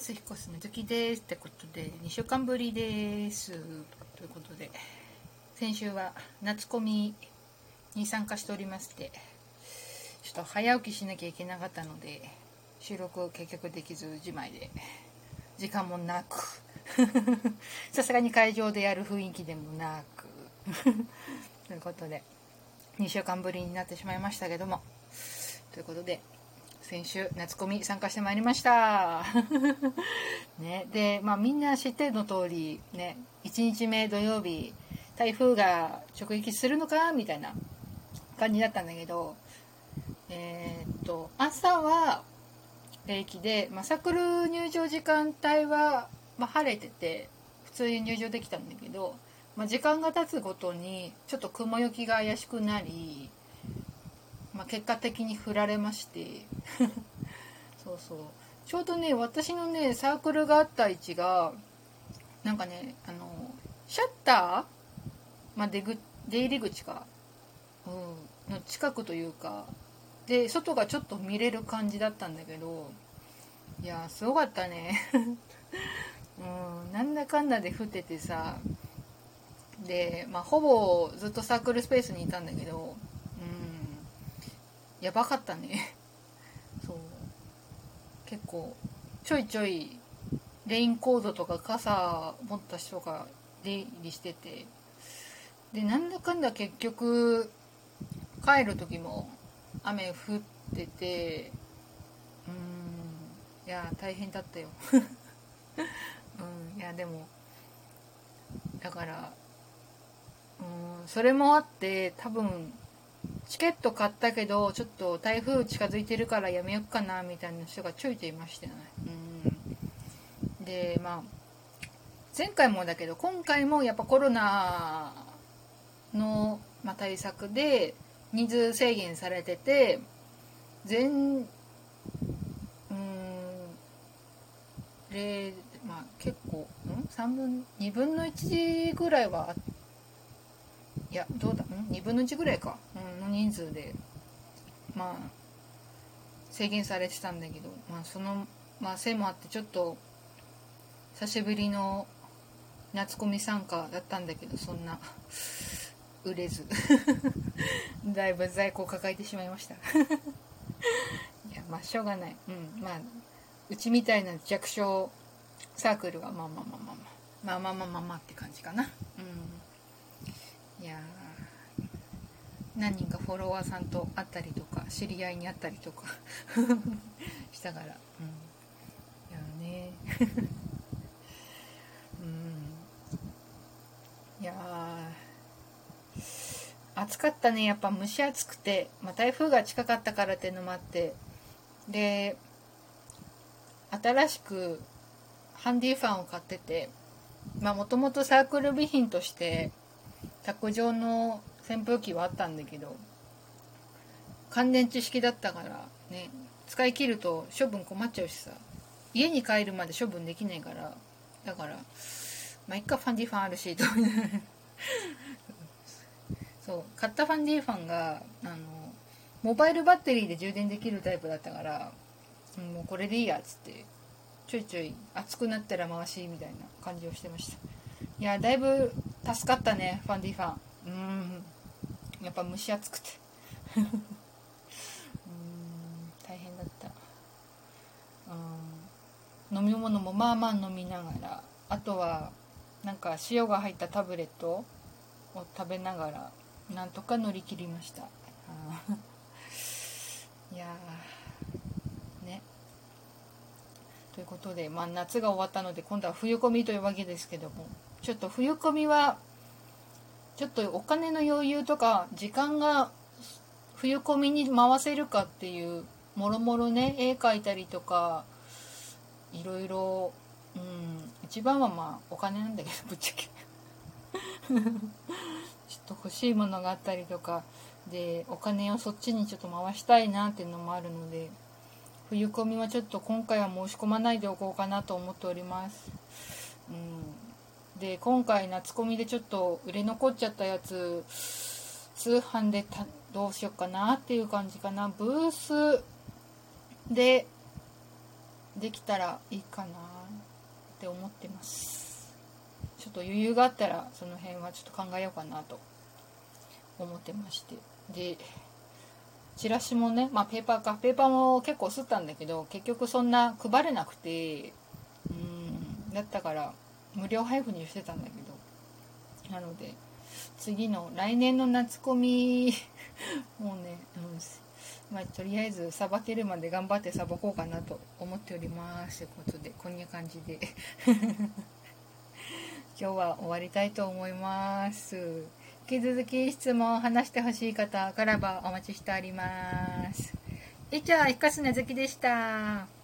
ます引っ越すみずきですってことで2週間ぶりですということで先週は夏コミに参加しておりましてちょっと早起きしなきゃいけなかったので収録を結局できず自前で時間もなく。さすがに会場でやる雰囲気でもなく。ということで2週間ぶりになってしまいましたけども。ということで先週夏コミ参加してまいりました。ねでまあみんな知ってるの通りね1日目土曜日台風が直撃するのかみたいな感じだったんだけどえー、っと朝は平気で、まあ、サークル入場時間帯は、まあ、晴れてて普通に入場できたんだけど、まあ、時間が経つごとにちょっと雲行きが怪しくなりまあ、結果的に振られまして。そうそう。ちょうどね私のねサークルがあった位置がなんかねあのシャッター、まあ、出ぐ出入り口か、うん、の近くというか。で外がちょっと見れる感じだったんだけど。いやすごかったね。うん。なんだかんだで降っててさ。で、まあ、ほぼずっとサークルスペースにいたんだけど。やばかったね。そう。結構ちょいちょいレインコードとか傘持った人が出入りしてて。でなんだかんだ結局帰る時も雨降ってて。うん。いや大変だったよ。うんいやでもだからうんそれもあって多分チケット買ったけどちょっと台風近づいてるからやめよっかなみたいな人がちょいちょいいましたよね。うん、でまあ前回もだけど今回もやっぱコロナの、まあ、対策で人数制限されてて全うん例まあ結構ん？3分2分の1ぐらいはあっていやどうだん？2分の1ぐらいか、うん、の人数でまあ制限されてたんだけど、まあ、その、まあ、せいもあってちょっと久しぶりの夏コミ参加だったんだけどそんな売れず。だいぶ在庫を抱えてしまいました。いやまあしょうがない。うんまあうちみたいな弱小サークルはまあまあまあまあまあまあまあまあまあまあって感じかな。いや何人かフォロワーさんと会ったりとか知り合いに会ったりとか したから。うん。いやね。うん。いや暑かったね。やっぱ蒸し暑くて、まあ、台風が近かったからっていうのもあって。で新しくハンディファンを買っててまあもともとサークル備品として卓上の扇風機はあったんだけど乾電池式だったからね使い切ると処分困っちゃうしさ家に帰るまで処分できないからだからまあ一回ファンディファンあるしと。そう買ったファンディファンがあのモバイルバッテリーで充電できるタイプだったからもうこれでいいやっつってちょいちょい熱くなったら回しみたいな感じをしてました。いやだいぶ助かったねファンディファン。うん。やっぱ蒸し暑くて。うん大変だった。うん。飲み物もまあまあ飲みながら。あとはなんか塩が入ったタブレットを食べながらなんとか乗り切りました。いやね。ということで、まあ、夏が終わったので今度は冬込みというわけですけども。ちょっと冬込みはちょっとお金の余裕とか時間が冬込みに回せるかっていうもろもろね絵描いたりとかいろいろうん一番はまあお金なんだけど ぶっちゃけ。ちょっと欲しいものがあったりとかでお金をそっちにちょっと回したいなっていうのもあるので冬込みはちょっと今回は申し込まないでおこうかなと思っております。うん。で今回夏コミでちょっと売れ残っちゃったやつ通販でどうしようかなっていう感じかな。ブースでできたらいいかなって思ってます。ちょっと余裕があったらその辺はちょっと考えようかなと思ってまして。でチラシもねまあペーパーか。ペーパーも結構吸ったんだけど結局そんな配れなくてうんだったから無料配布にしてたんだけどなので次の来年の夏コミ もうね、うん、まあ、とりあえずさばけるまで頑張ってさばこうかなと思っております。ということでこんな感じで。今日は終わりたいと思います。引き続き質問を話してほしい方からばお待ちしております。以上、ひかすなずきでした。